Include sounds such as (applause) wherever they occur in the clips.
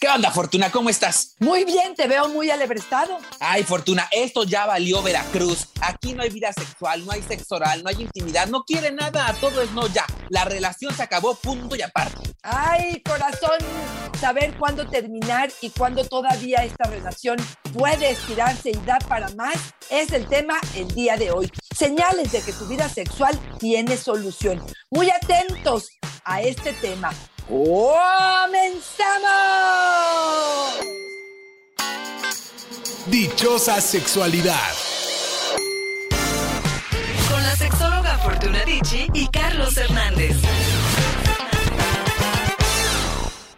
¿Qué onda, Fortuna? ¿Cómo estás? Muy bien, te veo muy alebrestado. Ay, Fortuna, esto ya valió Veracruz. Aquí no hay vida sexual, no hay sexo oral, no hay intimidad, no quiere nada, todo es no ya. La relación se acabó, punto y aparte. Ay, corazón, saber cuándo terminar y cuándo todavía esta relación puede estirarse y da para más es el tema el día de hoy. Señales de que tu vida sexual tiene solución. Muy atentos a este tema. ¡Comenzamos! Dichosa sexualidad. Con la sexóloga Fortuna Dicci y Carlos Hernández.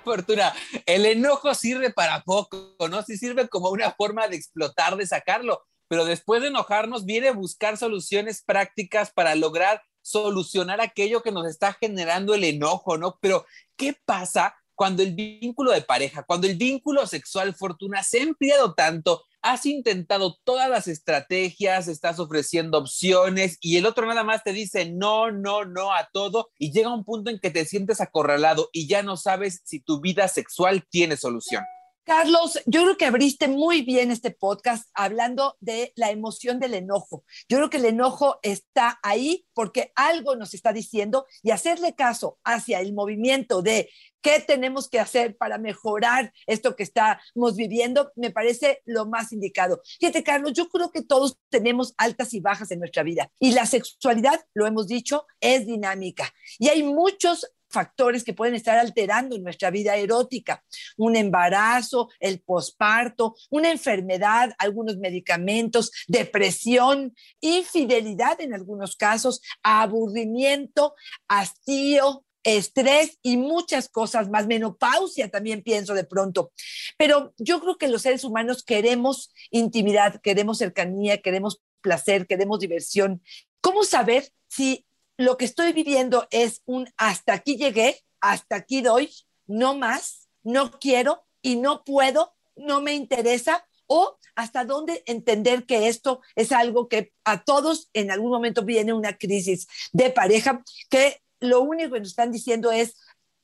Fortuna, el enojo sirve para poco, ¿no? Sí sirve como una forma de explotar, de sacarlo, pero después de enojarnos viene a buscar soluciones prácticas para lograr solucionar aquello que nos está generando el enojo, ¿no? Pero, ¿qué pasa cuando el vínculo de pareja, cuando el vínculo sexual, Fortuna, se ha enfriado tanto? Has intentado todas las estrategias, estás ofreciendo opciones y el otro nada más te dice no, no, no a todo y llega un punto en que te sientes acorralado y ya no sabes si tu vida sexual tiene solución. Carlos, yo creo que abriste muy bien este podcast hablando de la emoción del enojo. Yo creo que el enojo está ahí porque algo nos está diciendo y hacerle caso hacia el movimiento de qué tenemos que hacer para mejorar esto que estamos viviendo, me parece lo más indicado. Fíjate, Carlos, yo creo que todos tenemos altas y bajas en nuestra vida y la sexualidad, lo hemos dicho, es dinámica y hay muchos factores que pueden estar alterando nuestra vida erótica. Un embarazo, el posparto, una enfermedad, algunos medicamentos, depresión, infidelidad en algunos casos, aburrimiento, hastío, estrés y muchas cosas más, menopausia también pienso de pronto. Pero yo creo que los seres humanos queremos intimidad, queremos cercanía, queremos placer, queremos diversión. ¿Cómo saber si lo que estoy viviendo es un hasta aquí llegué, hasta aquí doy, no más, no quiero y no puedo, no me interesa, o hasta dónde entender que esto es algo que a todos en algún momento viene una crisis de pareja, que lo único que nos están diciendo es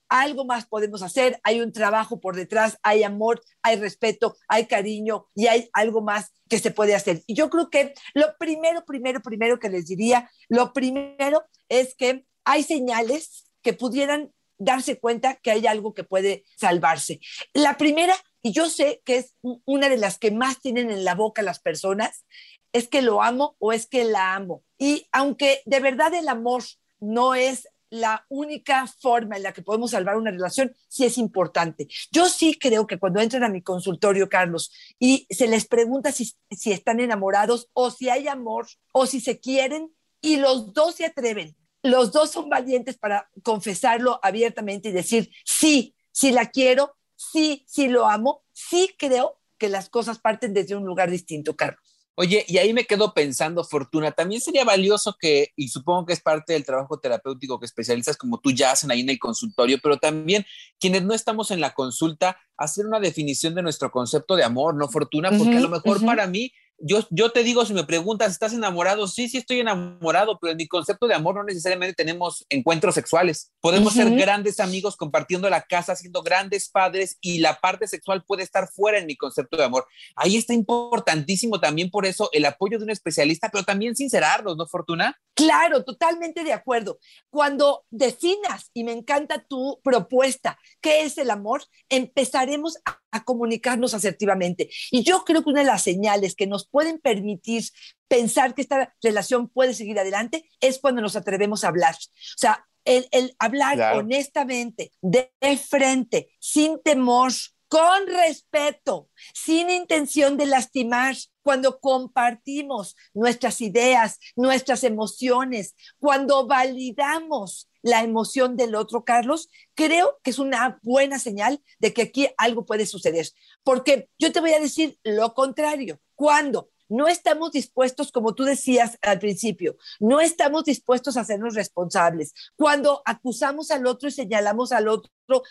algo más podemos hacer, hay un trabajo por detrás, hay amor, hay respeto, hay cariño y hay algo más que se puede hacer. Y yo creo que lo primero, primero, primero que les diría, lo primero es que hay señales que pudieran darse cuenta que hay algo que puede salvarse. La primera, y yo sé que es una de las que más tienen en la boca las personas, es que lo amo o es que la amo. Y aunque de verdad el amor no es la única forma en la que podemos salvar una relación sí es importante. Yo sí creo que cuando entran a mi consultorio, Carlos, y se les pregunta si, si están enamorados o si hay amor o si se quieren y los dos se atreven, los dos son valientes para confesarlo abiertamente y decir, sí, sí la quiero, sí, sí lo amo, sí creo que las cosas parten desde un lugar distinto, Carlos. Oye, y ahí me quedo pensando, Fortuna, también sería valioso que, y supongo que es parte del trabajo terapéutico que especialistas como tú ya hacen ahí en el consultorio, pero también quienes no estamos en la consulta, hacer una definición de nuestro concepto de amor, ¿no, Fortuna? Porque a lo mejor para mí yo, yo te digo, si me preguntas, ¿estás enamorado? Sí, sí estoy enamorado, pero en mi concepto de amor no necesariamente tenemos encuentros sexuales. Podemos ser grandes amigos compartiendo la casa, siendo grandes padres y la parte sexual puede estar fuera en mi concepto de amor. Ahí está importantísimo también por eso el apoyo de un especialista, pero también sincerarnos, ¿no, Fortuna? Claro, totalmente de acuerdo. Cuando definas, y me encanta tu propuesta, ¿qué es el amor? Empezaremos a, comunicarnos asertivamente. Y yo creo que una de las señales que nos pueden permitir pensar que esta relación puede seguir adelante es cuando nos atrevemos a hablar. O sea, el, el hablar Claro. honestamente, de frente, sin temor, con respeto, sin intención de lastimar, cuando compartimos nuestras ideas, nuestras emociones, cuando validamos la emoción del otro, Carlos, creo que es una buena señal de que aquí algo puede suceder. Porque yo te voy a decir lo contrario. Cuando no estamos dispuestos, como tú decías al principio, no estamos dispuestos a hacernos responsables. Cuando acusamos al otro y señalamos al otro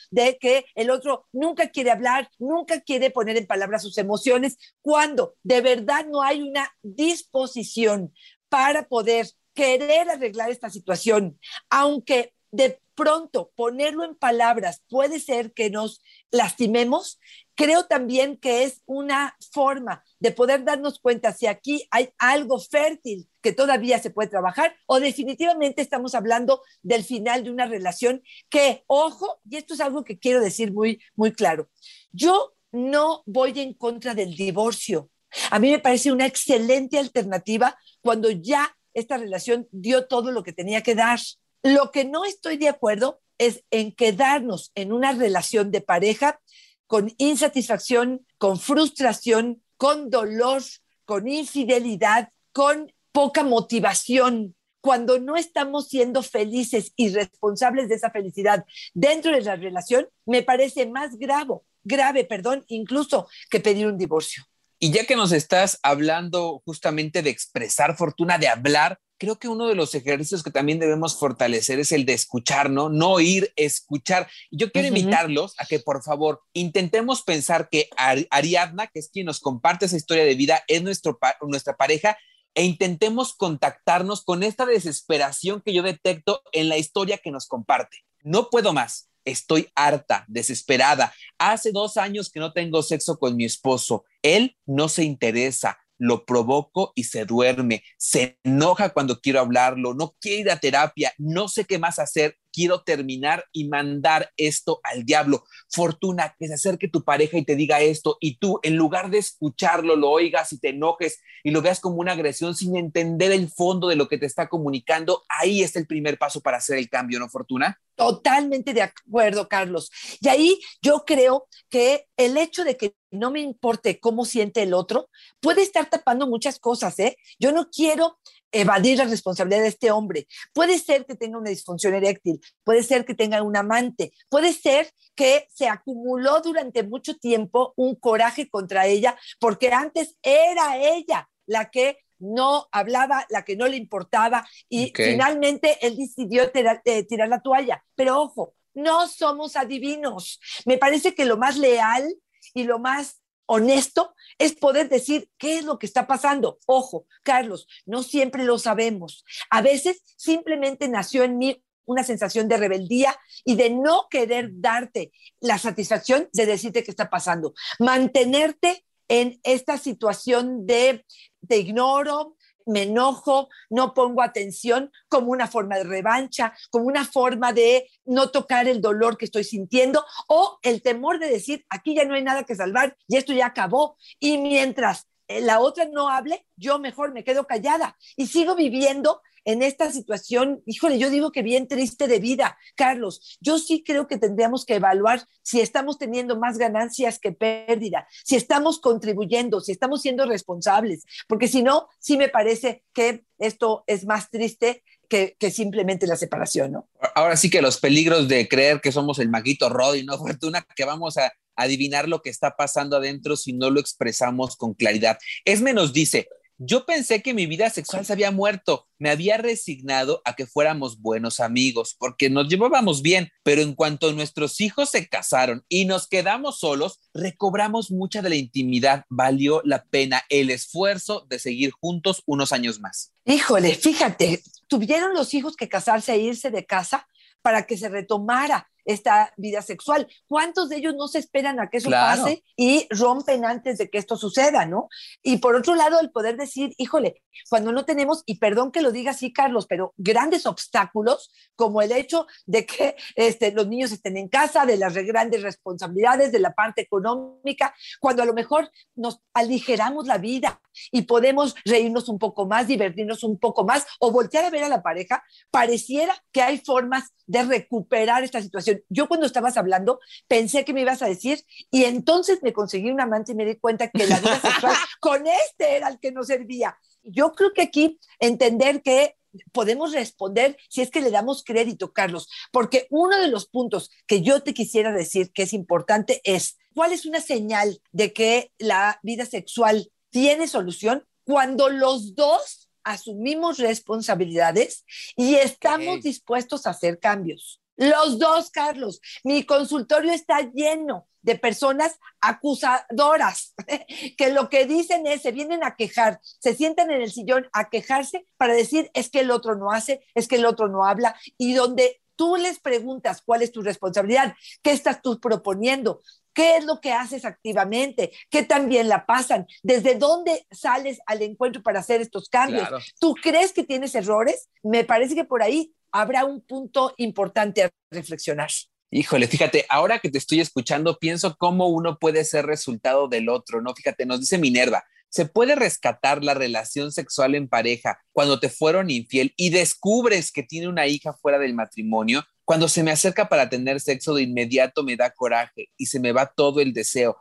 de que el otro nunca quiere hablar, nunca quiere poner en palabras sus emociones, cuando de verdad no hay una disposición para poder querer arreglar esta situación, aunque de pronto ponerlo en palabras puede ser que nos lastimemos, creo también que es una forma de poder darnos cuenta si aquí hay algo fértil que todavía se puede trabajar o definitivamente estamos hablando del final de una relación que, ojo, y esto es algo que quiero decir muy, muy claro, yo no voy en contra del divorcio. A mí me parece una excelente alternativa cuando ya esta relación dio todo lo que tenía que dar. Lo que no estoy de acuerdo es en quedarnos en una relación de pareja con insatisfacción, con frustración, con dolor, con infidelidad, con poca motivación. Cuando no estamos siendo felices y responsables de esa felicidad dentro de la relación, me parece más grave, grave, perdón, incluso que pedir un divorcio. Y ya que nos estás hablando justamente de expresar fortuna, de hablar, creo que uno de los ejercicios que también debemos fortalecer es el de escuchar, ¿no? No ir, escuchar. Yo quiero invitarlos a que por favor intentemos pensar que Ariadna, que es quien nos comparte esa historia de vida, es nuestro nuestra pareja e intentemos contactarnos con esta desesperación que yo detecto en la historia que nos comparte. No puedo más. Estoy harta, desesperada. Hace dos años que no tengo sexo con mi esposo. Él no se interesa, lo provoco y se duerme. Se enoja cuando quiero hablarlo, no quiere ir a terapia, no sé qué más hacer quiero terminar y mandar esto al diablo. Fortuna, que se acerque tu pareja y te diga esto y tú, en lugar de escucharlo, lo oigas y te enojes y lo veas como una agresión sin entender el fondo de lo que te está comunicando, ahí es el primer paso para hacer el cambio, ¿no, Fortuna? Totalmente de acuerdo, Carlos. Y ahí yo creo que el hecho de que no me importe cómo siente el otro puede estar tapando muchas cosas, ¿eh? Yo no quiero evadir la responsabilidad de este hombre. Puede ser que tenga una disfunción eréctil, puede ser que tenga un amante, puede ser que se acumuló durante mucho tiempo un coraje contra ella porque antes era ella la que no hablaba, la que no le importaba y finalmente él decidió tirar, eh, tirar la toalla. Pero ojo, no somos adivinos. Me parece que lo más leal y lo más honesto es poder decir qué es lo que está pasando. Ojo, Carlos, no siempre lo sabemos. A veces simplemente nació en mí una sensación de rebeldía y de no querer darte la satisfacción de decirte qué está pasando. Mantenerte en esta situación de te ignoro, me enojo, no pongo atención como una forma de revancha, como una forma de no tocar el dolor que estoy sintiendo o el temor de decir, aquí ya no hay nada que salvar y esto ya acabó. Y mientras eh, la otra no hable, yo mejor me quedo callada y sigo viviendo en esta situación, híjole, yo digo que bien triste de vida, Carlos. Yo sí creo que tendríamos que evaluar si estamos teniendo más ganancias que pérdida, si estamos contribuyendo, si estamos siendo responsables, porque si no, sí me parece que esto es más triste que, simplemente la separación, ¿no? Ahora sí que los peligros de creer que somos el maguito Roddy, ¿no? Fortuna, que vamos a adivinar lo que está pasando adentro si no lo expresamos con claridad. Esme nos dice, yo pensé que mi vida sexual se había muerto. Me había resignado a que fuéramos buenos amigos porque nos llevábamos bien, pero en cuanto nuestros hijos se casaron y nos quedamos solos, recobramos mucha de la intimidad. Valió la pena el esfuerzo de seguir juntos unos años más. Híjole, fíjate, tuvieron los hijos que casarse e irse de casa para que se retomara esta vida sexual. ¿Cuántos de ellos no se esperan a que eso pase y rompen antes de que esto suceda, no? Y por otro lado, el poder decir, híjole, cuando no tenemos, y perdón que lo diga así, Carlos, pero grandes obstáculos, como el hecho de que este, los niños estén en casa, de las grandes responsabilidades, de la parte económica, cuando a lo mejor nos aligeramos la vida y podemos reírnos un poco más, divertirnos un poco más o voltear a ver a la pareja, pareciera que hay formas de recuperar esta situación. Yo cuando estabas hablando pensé que me ibas a decir y entonces me conseguí un amante y me di cuenta que la vida sexual (laughs) con este era el que no servía. Yo creo que aquí entender que podemos responder si es que le damos crédito, Carlos, porque uno de los puntos que yo te quisiera decir que es importante es, ¿cuál es una señal de que la vida sexual tiene solución? Cuando los dos asumimos responsabilidades y estamos dispuestos a hacer cambios. Los dos, Carlos. Mi consultorio está lleno de personas acusadoras, (laughs) que lo que dicen es, se vienen a quejar, se sientan en el sillón a quejarse para decir, es que el otro no hace, es que el otro no habla, y donde tú les preguntas cuál es tu responsabilidad, qué estás tú proponiendo, qué es lo que haces activamente, qué también la pasan, desde dónde sales al encuentro para hacer estos cambios. ¿Tú crees que tienes errores? Me parece que por ahí habrá un punto importante a reflexionar. Híjole, fíjate, ahora que te estoy escuchando, pienso cómo uno puede ser resultado del otro, ¿no? Fíjate, nos dice Minerva, se puede rescatar la relación sexual en pareja cuando te fueron infiel y descubres que tiene una hija fuera del matrimonio. Cuando se me acerca para tener sexo, de inmediato me da coraje y se me va todo el deseo.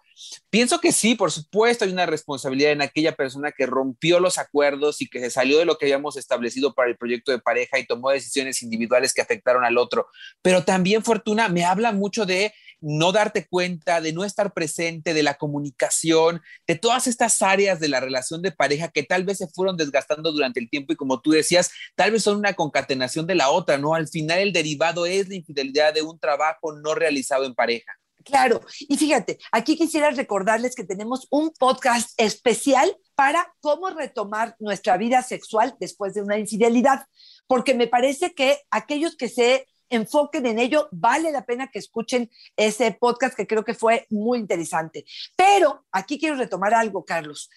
Pienso que sí, por supuesto, hay una responsabilidad en aquella persona que rompió los acuerdos y que se salió de lo que habíamos establecido para el proyecto de pareja y tomó decisiones individuales que afectaron al otro. Pero también, Fortuna, me habla mucho de no darte cuenta, de no estar presente, de la comunicación, de todas estas áreas de la relación de pareja que tal vez se fueron desgastando durante el tiempo y como tú decías, tal vez son una concatenación de la otra, ¿no? Al final el derivado es la infidelidad de un trabajo no realizado en pareja. Claro, y fíjate, aquí quisiera recordarles que tenemos un podcast especial para cómo retomar nuestra vida sexual después de una infidelidad, porque me parece que aquellos que se enfoquen en ello, vale la pena que escuchen ese podcast que creo que fue muy interesante. Pero aquí quiero retomar algo, Carlos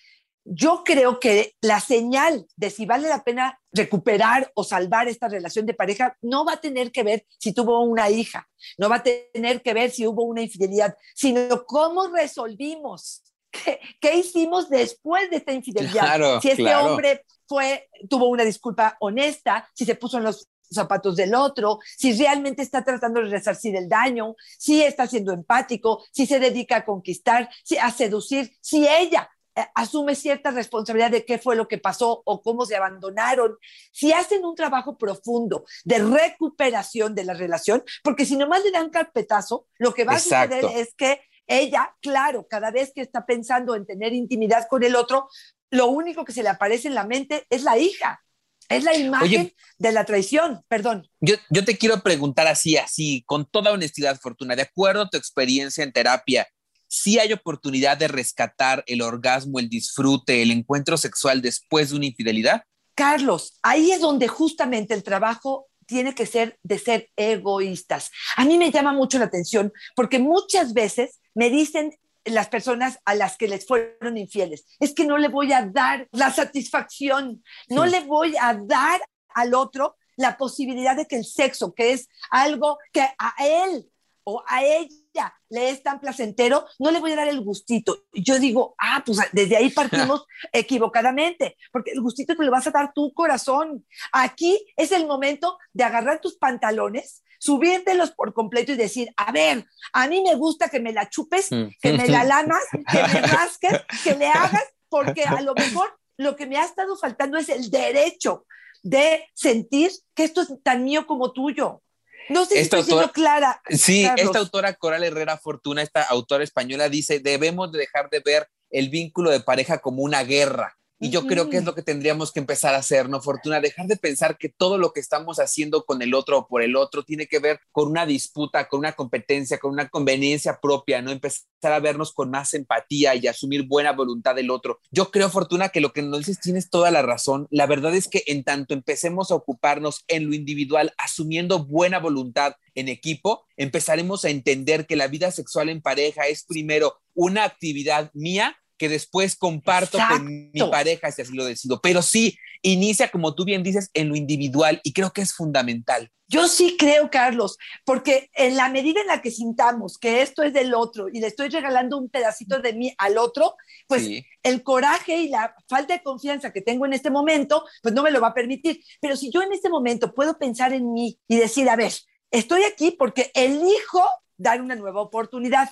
yo creo que la señal de si vale la pena recuperar o salvar esta relación de pareja no va a tener que ver si tuvo una hija, no va a tener que ver si hubo una infidelidad, sino cómo resolvimos. ¿Qué, hicimos después de esta infidelidad? si este hombre fue, tuvo una disculpa honesta, si se puso en los zapatos del otro, si realmente está tratando de resarcir el daño, si está siendo empático, si se dedica a conquistar, si, a seducir, si ella eh, asume cierta responsabilidad de qué fue lo que pasó o cómo se abandonaron, si hacen un trabajo profundo de recuperación de la relación, porque si nomás le dan carpetazo, lo que va a suceder es que ella, claro, cada vez que está pensando en tener intimidad con el otro, lo único que se le aparece en la mente es la hija. Es la imagen de la traición, perdón. Yo, yo te quiero preguntar así, así, con toda honestidad, Fortuna, de acuerdo a tu experiencia en terapia, sí hay oportunidad de rescatar el orgasmo, el disfrute, el encuentro sexual después de una infidelidad? Carlos, ahí es donde justamente el trabajo tiene que ser de ser egoístas. A mí me llama mucho la atención porque muchas veces me dicen las personas a las que les fueron infieles, es que no le voy a dar la satisfacción, no le voy a dar al otro la posibilidad de que el sexo, que es algo que a él o a ella le es tan placentero, no le voy a dar el gustito. Yo digo, ah, pues desde ahí partimos (laughs) equivocadamente, porque el gustito que le vas a dar tu corazón. Aquí es el momento de agarrar tus pantalones, subírtelos por completo y decir, a ver, a mí me gusta que me la chupes, mm. que me la lamas, (laughs) que me rasques, que le hagas, porque a lo mejor lo que me ha estado faltando es el derecho de sentir que esto es tan mío como tuyo. No sé si estoy siendo clara. Sí, esta autora Coral Herrera Fortuna, esta autora española, dice, debemos dejar de ver el vínculo de pareja como una guerra. Y yo creo que es lo que tendríamos que empezar a hacer, ¿no, Fortuna? Dejar de pensar que todo lo que estamos haciendo con el otro o por el otro tiene que ver con una disputa, con una competencia, con una conveniencia propia, ¿no? Empezar a vernos con más empatía y asumir buena voluntad del otro. Yo creo, Fortuna, que lo que nos dices tienes toda la razón. La verdad es que en tanto empecemos a ocuparnos en lo individual, asumiendo buena voluntad en equipo, empezaremos a entender que la vida sexual en pareja es primero una actividad mía que después comparto con mi pareja si así lo decido. Pero sí, inicia, como tú bien dices, en lo individual y creo que es fundamental. Yo sí creo, Carlos, porque en la medida en la que sintamos que esto es del otro y le estoy regalando un pedacito de mí al otro, pues el coraje y la falta de confianza que tengo en este momento, pues no me lo va a permitir. Pero si yo en este momento puedo pensar en mí y decir, a ver, estoy aquí porque elijo dar una nueva oportunidad.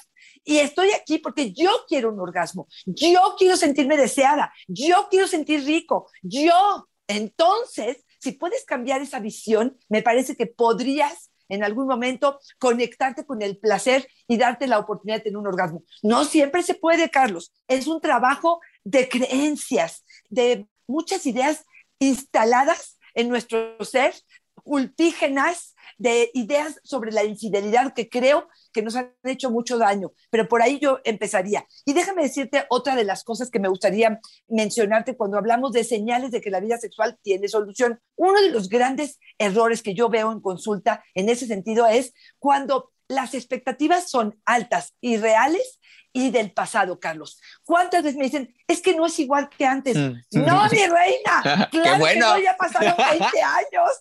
Y estoy aquí porque yo quiero un orgasmo, yo quiero sentirme deseada, yo quiero sentir rico, yo. Entonces, si puedes cambiar esa visión, me parece que podrías en algún momento conectarte con el placer y darte la oportunidad de tener un orgasmo. No siempre se puede, Carlos. Es un trabajo de creencias, de muchas ideas instaladas en nuestro ser, cultígenas, de ideas sobre la infidelidad que creo que nos han hecho mucho daño, pero por ahí yo empezaría. Y déjame decirte otra de las cosas que me gustaría mencionarte cuando hablamos de señales de que la vida sexual tiene solución. Uno de los grandes errores que yo veo en consulta en ese sentido es cuando las expectativas son altas y reales y del pasado, Carlos. ¿Cuántas veces me dicen, es que no es igual que antes? Mm. No, mi reina, (laughs) claro bueno. que no, ya pasaron (laughs) 20 años.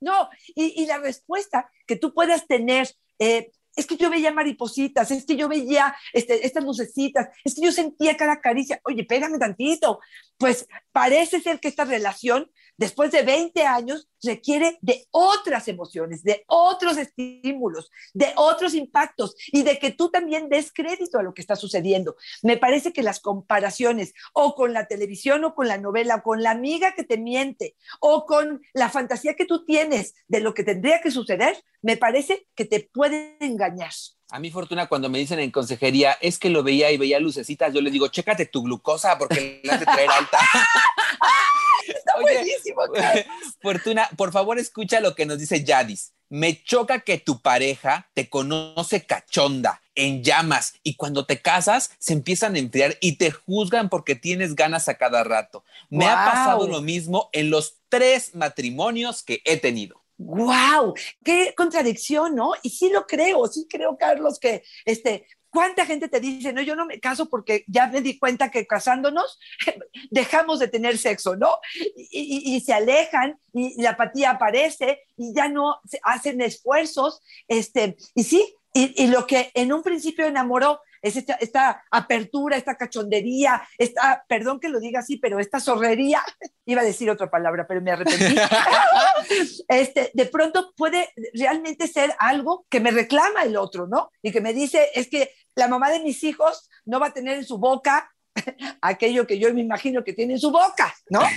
No, y, y la respuesta que tú puedas tener, eh, es que yo veía maripositas, es que yo veía este, estas lucecitas, es que yo sentía cada caricia. Oye, pégame tantito. Pues parece ser que esta relación, después de 20 años, requiere de otras emociones, de otros estímulos, de otros impactos y de que tú también des crédito a lo que está sucediendo. Me parece que las comparaciones o con la televisión o con la novela o con la amiga que te miente o con la fantasía que tú tienes de lo que tendría que suceder, me parece que te pueden engañar. A mí, Fortuna, cuando me dicen en consejería, es que lo veía y veía lucecitas, yo les digo, chécate tu glucosa porque la de traer alta. (laughs) Está Oye, buenísimo. (laughs) Carlos. Fortuna, por favor, escucha lo que nos dice Yadis. Me choca que tu pareja te conoce cachonda, en llamas, y cuando te casas se empiezan a enfriar y te juzgan porque tienes ganas a cada rato. Me ha pasado lo mismo en los tres matrimonios que he tenido. ¡Wow! ¡Qué contradicción, ¿no? Y sí lo creo, sí creo, Carlos, que este, ¿cuánta gente te dice, no, yo no me caso porque ya me di cuenta que casándonos (laughs) dejamos de tener sexo, ¿no? Y, y- y se alejan y la apatía aparece y ya no se hacen esfuerzos, este, y sí, y, y lo que en un principio enamoró es esta, esta apertura, esta cachondería, esta, perdón que lo diga así, pero esta zorrería, (laughs) iba a decir otra palabra, pero me arrepentí. (laughs) este, de pronto puede realmente ser algo que me reclama el otro, ¿no? Y que me dice, es que la mamá de mis hijos no va a tener en su boca (laughs) aquello que yo me imagino que tiene en su boca, ¿no? (laughs)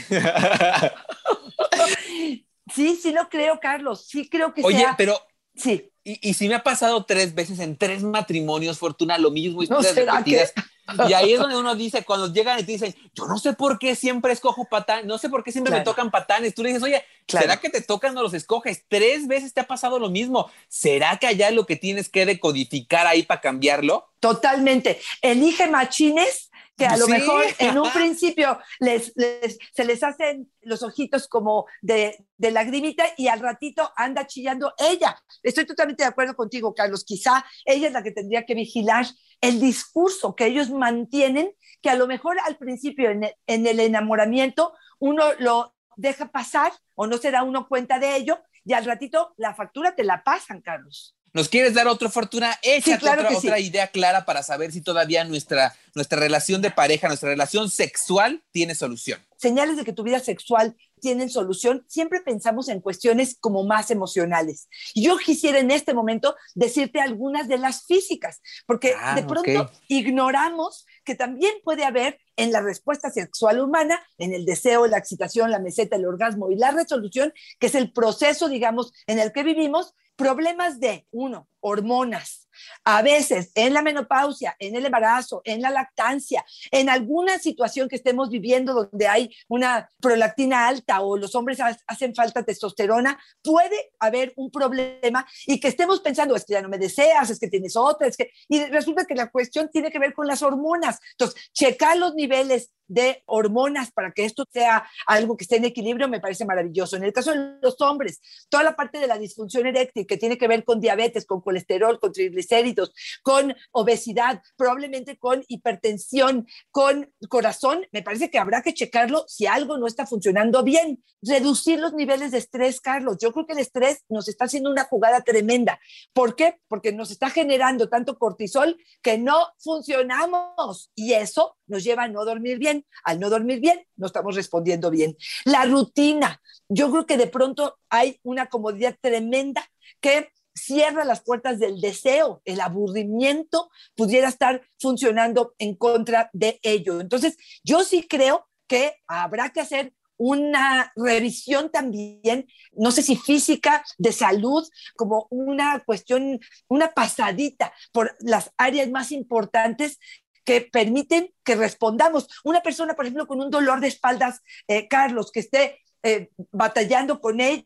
Sí, sí lo creo, Carlos, sí creo que Oye, sea... pero Sí, Y, y si me ha pasado tres veces en tres matrimonios, Fortuna, lo mismo, ¿No historias será repetidas. Y ahí es donde uno dice, cuando llegan y te dicen, yo no sé por qué siempre escojo patán, no sé por qué siempre me tocan patanes. Tú le dices, oye, Claro. ¿será que te tocan o los escoges? Tres veces te ha pasado lo mismo. ¿Será que allá lo que tienes que decodificar ahí para cambiarlo? totalmente. Elige machines que a lo Sí. mejor en un principio les, les- se les hacen los ojitos como de, de lagrimita y al ratito anda chillando ella. Estoy totalmente de acuerdo contigo, Carlos. Quizá ella es la que tendría que vigilar el discurso que ellos mantienen, que a lo mejor al principio en el, en el enamoramiento uno lo deja pasar o no se da uno cuenta de ello y al ratito la factura te la pasan, Carlos. ¿Nos quieres dar otra fortuna? Échate claro otra, sí. idea clara para saber si todavía nuestra, nuestra relación de pareja, nuestra relación sexual tiene solución. señales de que tu vida sexual tienen solución, siempre pensamos en cuestiones como más emocionales. Yo quisiera en este momento decirte algunas de las físicas, porque Ah, de pronto ignoramos que también puede haber en la respuesta sexual humana, en el deseo, la excitación, la meseta, el orgasmo y la resolución, que es el proceso, digamos, en el que vivimos, problemas de, uno, hormonas. A veces en la menopausia, en el embarazo, en la lactancia, en alguna situación que estemos viviendo donde hay una prolactina alta o los hombres ha- hacen falta testosterona, puede haber un problema y que estemos pensando, es que ya no me deseas, es que tienes otra, es que... Y resulta que la cuestión tiene que ver con las hormonas. Entonces, checar los niveles de hormonas para que esto sea algo que esté en equilibrio me parece maravilloso. En el caso de los hombres, toda la parte de la disfunción eréctil que tiene que ver con diabetes, con colesterol, con triglicéridos, con obesidad, probablemente con hipertensión, con corazón, me parece que habrá que checarlo si algo no está funcionando bien. Reducir los niveles de estrés, Carlos. Yo creo que el estrés nos está haciendo una jugada tremenda. ¿Por qué? Porque nos está generando tanto cortisol que no funcionamos y eso nos lleva a no dormir bien. Al no dormir bien, no estamos respondiendo bien. La rutina. Yo creo que de pronto hay una comodidad tremenda que cierra las puertas del deseo, el aburrimiento pudiera estar funcionando en contra de ello. Entonces, yo sí creo que habrá que hacer una revisión también, no sé si física, de salud, como una cuestión, una pasadita por las áreas más importantes que permiten que respondamos. Una persona, por ejemplo, con un dolor de espaldas, eh, Carlos, que esté eh, batallando con ello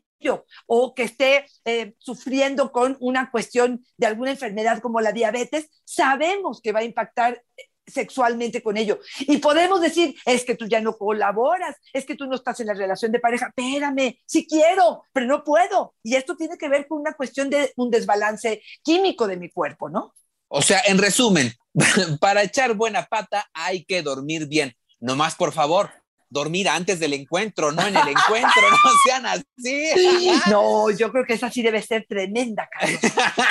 o que esté eh, sufriendo con una cuestión de alguna enfermedad como la diabetes, sabemos que va a impactar sexualmente con ello. Y podemos decir, es que tú ya no colaboras, es que tú no estás en la relación de pareja. Espérame, sí quiero, pero no puedo. Y esto tiene que ver con una cuestión de un desbalance químico de mi cuerpo, ¿no? O sea, en resumen, (laughs) para echar buena pata hay que dormir bien. No más, por favor, dormir antes del encuentro, no en el (laughs) encuentro, no sean así. No, yo creo que esa sí debe ser tremenda, Carlos.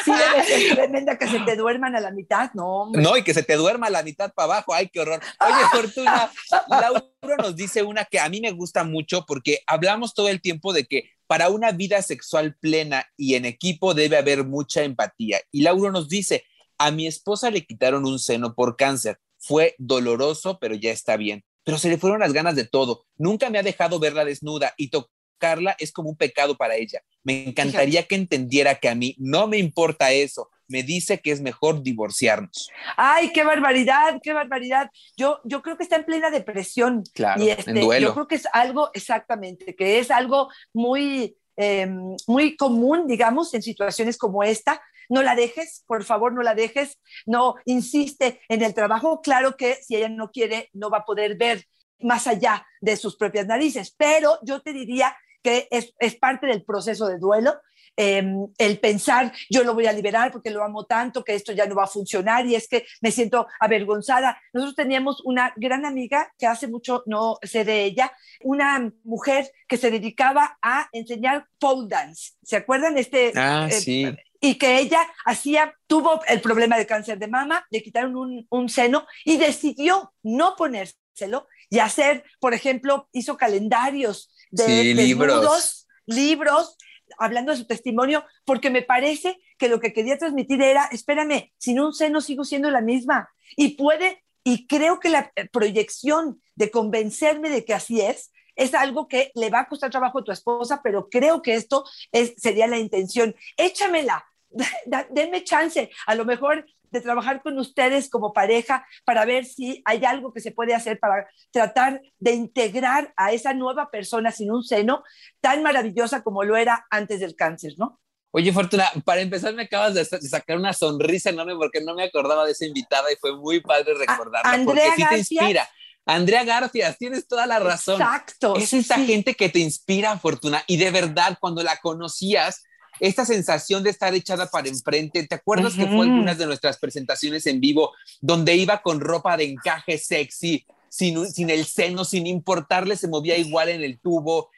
Sí debe ser tremenda que se te duerman a la mitad, no. Hombre. No, y que se te duerma a la mitad para abajo, ay, qué horror. Oye, Fortuna, (laughs) Laura nos dice una que a mí me gusta mucho porque hablamos todo el tiempo de que para una vida sexual plena y en equipo debe haber mucha empatía. Y Laura nos dice, a mi esposa le quitaron un seno por cáncer. Fue doloroso, pero ya está bien pero se le fueron las ganas de todo. Nunca me ha dejado verla desnuda y tocarla es como un pecado para ella. Me encantaría que entendiera que a mí no me importa eso. Me dice que es mejor divorciarnos. Ay, qué barbaridad, qué barbaridad. Yo, yo creo que está en plena depresión. Claro, y este, en duelo. Yo creo que es algo, exactamente, que es algo muy, eh, muy común, digamos, en situaciones como esta, no la dejes, por favor, no la dejes, no insiste en el trabajo. Claro que si ella no quiere, no va a poder ver más allá de sus propias narices, pero yo te diría que es, es parte del proceso de duelo. Eh, el pensar, yo lo voy a liberar porque lo amo tanto, que esto ya no va a funcionar y es que me siento avergonzada. Nosotros teníamos una gran amiga que hace mucho no sé de ella, una mujer que se dedicaba a enseñar pole dance. ¿Se acuerdan? Este, ah, eh, sí y que ella hacía, tuvo el problema de cáncer de mama, le quitaron un, un, seno y decidió no ponérselo y hacer, por ejemplo, hizo calendarios de sí, libros. libros, hablando de su testimonio, porque me parece que lo que quería transmitir era, espérame, sin un seno sigo siendo la misma y puede, y creo que la proyección de convencerme de que así es, es algo que le va a costar trabajo a tu esposa, pero creo que esto es, sería la intención. Échamela, (laughs) denme chance, a lo mejor de trabajar con ustedes como pareja para ver si hay algo que se puede hacer para tratar de integrar a esa nueva persona sin un seno tan maravillosa como lo era antes del cáncer, ¿no? Oye, Fortuna, para empezar me acabas de sacar una sonrisa enorme porque no me acordaba de esa invitada y fue muy padre recordarla Andrea porque sí te García. inspira. Andrea García, tienes toda la razón. Exacto. Es esa sí. gente que te inspira, Fortuna, y de verdad, cuando la conocías, esta sensación de estar echada para enfrente, ¿te acuerdas que fue Ujú. algunas de nuestras presentaciones en vivo donde iba con ropa de encaje sexy, sin, sin el seno, sin importarle, se movía igual en el tubo?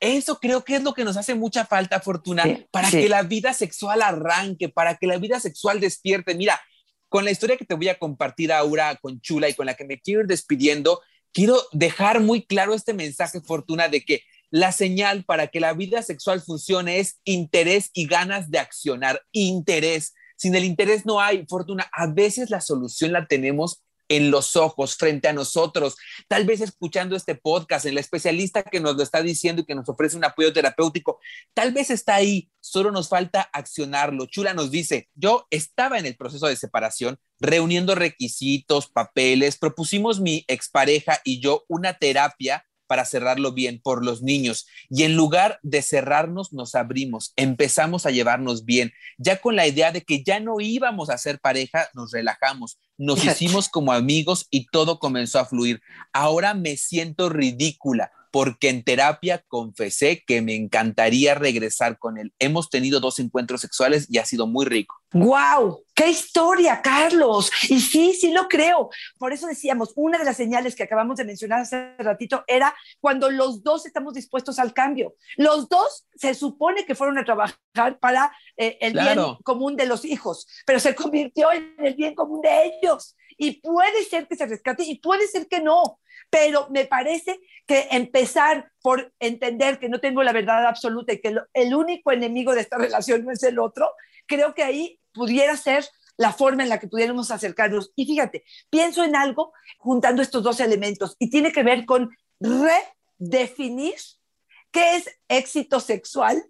Eso creo que es lo que nos hace mucha falta, Fortuna, Sí, para sí. que la vida sexual arranque, para que la vida sexual despierte. Mira, con la historia que te voy a compartir ahora con Chula y con la que me quiero ir despidiendo, quiero dejar muy claro este mensaje, Fortuna, de que la señal para que la vida sexual funcione es interés y ganas de accionar. Interés. Sin el interés no hay fortuna. A veces la solución la tenemos en los ojos, frente a nosotros, tal vez escuchando este podcast, en la especialista que nos lo está diciendo y que nos ofrece un apoyo terapéutico, tal vez está ahí, solo nos falta accionarlo. Chula nos dice, yo estaba en el proceso de separación, reuniendo requisitos, papeles, propusimos mi expareja y yo una terapia para cerrarlo bien por los niños. Y en lugar de cerrarnos, nos abrimos, empezamos a llevarnos bien. Ya con la idea de que ya no íbamos a ser pareja, nos relajamos, nos hicimos como amigos y todo comenzó a fluir. Ahora me siento ridícula porque en terapia confesé que me encantaría regresar con él. Hemos tenido dos encuentros sexuales y ha sido muy rico. ¡Wow! ¡Qué historia, Carlos! Y sí, sí lo creo. Por eso decíamos, una de las señales que acabamos de mencionar hace ratito era cuando los dos estamos dispuestos al cambio. Los dos se supone que fueron a trabajar para eh, el Claro. bien común de los hijos, pero se convirtió en el bien común de ellos. Y puede ser que se rescate y puede ser que no, pero me parece que empezar por entender que no tengo la verdad absoluta y que el único enemigo de esta (laughs) relación no es el otro, creo que ahí pudiera ser la forma en la que pudiéramos acercarnos. Y fíjate, pienso en algo juntando estos dos elementos y tiene que ver con definir qué es éxito sexual,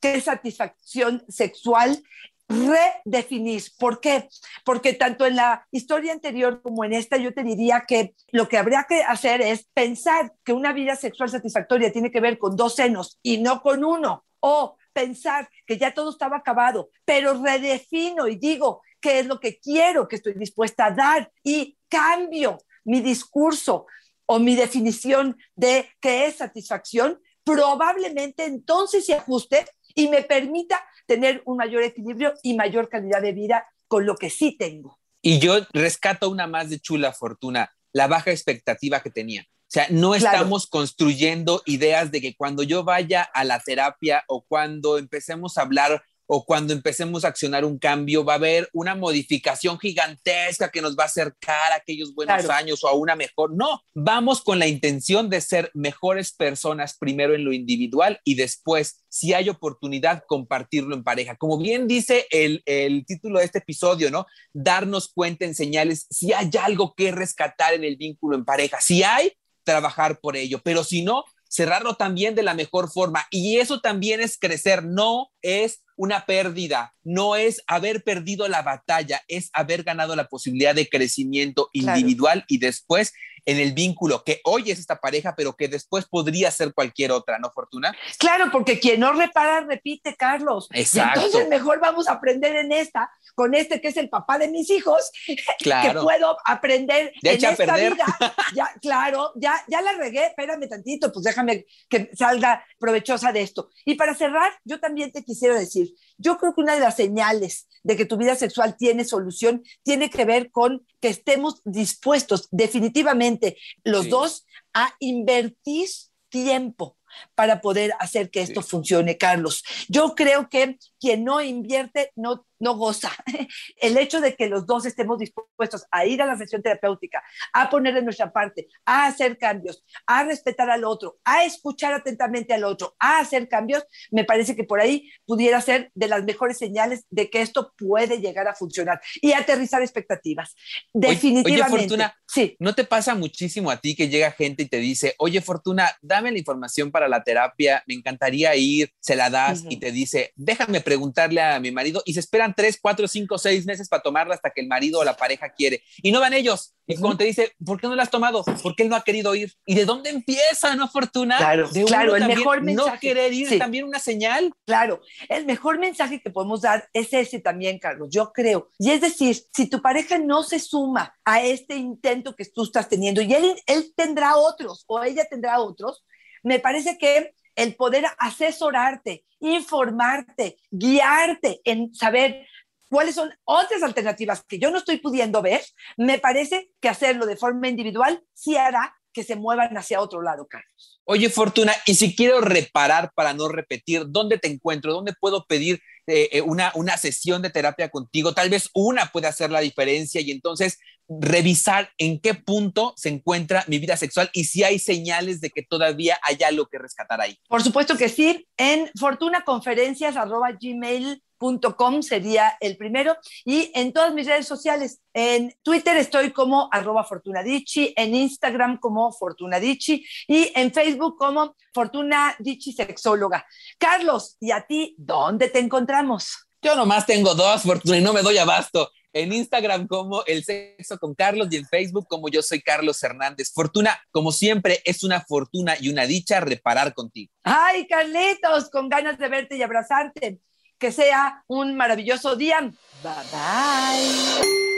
qué es satisfacción sexual, redefinir. ¿Por qué? Porque tanto en la historia anterior como en esta, yo te diría que lo que habría que hacer es pensar que una vida sexual satisfactoria tiene que ver con dos senos y no con uno. O pensar que ya todo estaba acabado, pero redefino y digo qué es lo que quiero, que estoy dispuesta a dar y cambio mi discurso o mi definición de qué es satisfacción, probablemente entonces se ajuste y me permita tener un mayor equilibrio y mayor calidad de vida con lo que sí tengo. Y yo rescato una más de chula fortuna, la baja expectativa que tenía. O sea, no estamos construyendo ideas de que cuando yo vaya a la terapia o cuando empecemos a hablar o cuando empecemos a accionar un cambio, va a haber una modificación gigantesca que nos va a acercar a aquellos buenos años o a una mejor. No, vamos con la intención de ser mejores personas primero en lo individual y después, si hay oportunidad, compartirlo en pareja. Como bien dice el, el título de este episodio, ¿no? Darnos cuenta en señales si hay algo que rescatar en el vínculo en pareja. Si hay, trabajar por ello, pero si no, cerrarlo también de la mejor forma. Y eso también es crecer, no es una pérdida, no es haber perdido la batalla, es haber ganado la posibilidad de crecimiento individual y después en el vínculo que hoy es esta pareja, pero que después podría ser cualquier otra, ¿no, Fortuna? Claro, porque quien no repara, repite, Carlos. Exacto. entonces mejor vamos a aprender en esta, con este que es el papá de mis hijos, (laughs) que puedo aprender en esta perder. vida. (laughs) Ya, claro, ya, ya la regué, espérame tantito, pues déjame que salga provechosa de esto. Y para cerrar, yo también te quisiera decir, yo creo que una de las señales de que tu vida sexual tiene solución tiene que ver con que estemos dispuestos definitivamente los dos a invertir tiempo para poder hacer que esto funcione, Carlos. Yo creo que quien no invierte no no goza. (laughs) El hecho de que los dos estemos dispuestos a ir a la sesión terapéutica, a poner de nuestra parte, a hacer cambios, a respetar al otro, a escuchar atentamente al otro, a hacer cambios, me parece que por ahí pudiera ser de las mejores señales de que esto puede llegar a funcionar y aterrizar expectativas. Definitivamente. Oye, Fortuna, sí. ¿no te pasa muchísimo a ti que llega gente y te dice, oye, Fortuna, dame la información para la terapia, me encantaría ir, se la das y te dice, déjame preguntarle a mi marido y se espera tres, cuatro, cinco, seis meses para tomarla hasta que el marido o la pareja quiere. Y no van ellos. Y cuando te dice, ¿por qué no la has tomado? Porque él no ha querido ir. ¿Y de dónde empieza, no, Fortuna? Claro, de claro, el mejor mensaje. No querer ir también una señal. Claro, el mejor mensaje que podemos dar es ese también, Carlos, yo creo. Y es decir, si tu pareja no se suma a este intento que tú estás teniendo y él, él tendrá otros o ella tendrá otros, me parece que el poder asesorarte, informarte, guiarte en saber cuáles son otras alternativas que yo no estoy pudiendo ver, me parece que hacerlo de forma individual sí hará que se muevan hacia otro lado, Carlos. Oye, Fortuna, y si quiero reparar para no repetir, ¿dónde te encuentro? ¿Dónde puedo pedir eh, eh, una, una sesión de terapia contigo? Tal vez una puede hacer la diferencia y entonces revisar en qué punto se encuentra mi vida sexual y si hay señales de que todavía hay algo que rescatar ahí. Por supuesto que sí, en fortunaconferencias.gmail Com sería el primero y en todas mis redes sociales. En Twitter estoy como arroba Fortunadici, en Instagram como Fortunadici y en Facebook como Fortunadici Sexóloga. Carlos, ¿y a ti dónde te encontramos? Yo nomás tengo dos, Fortuna, y no me doy abasto. En Instagram como El Sexo con Carlos y en Facebook como Yo Soy Carlos Hernández. Fortuna, como siempre, es una fortuna y una dicha reparar contigo. Ay, Carlitos, con ganas de verte y abrazarte que sea un maravilloso día. Bye bye.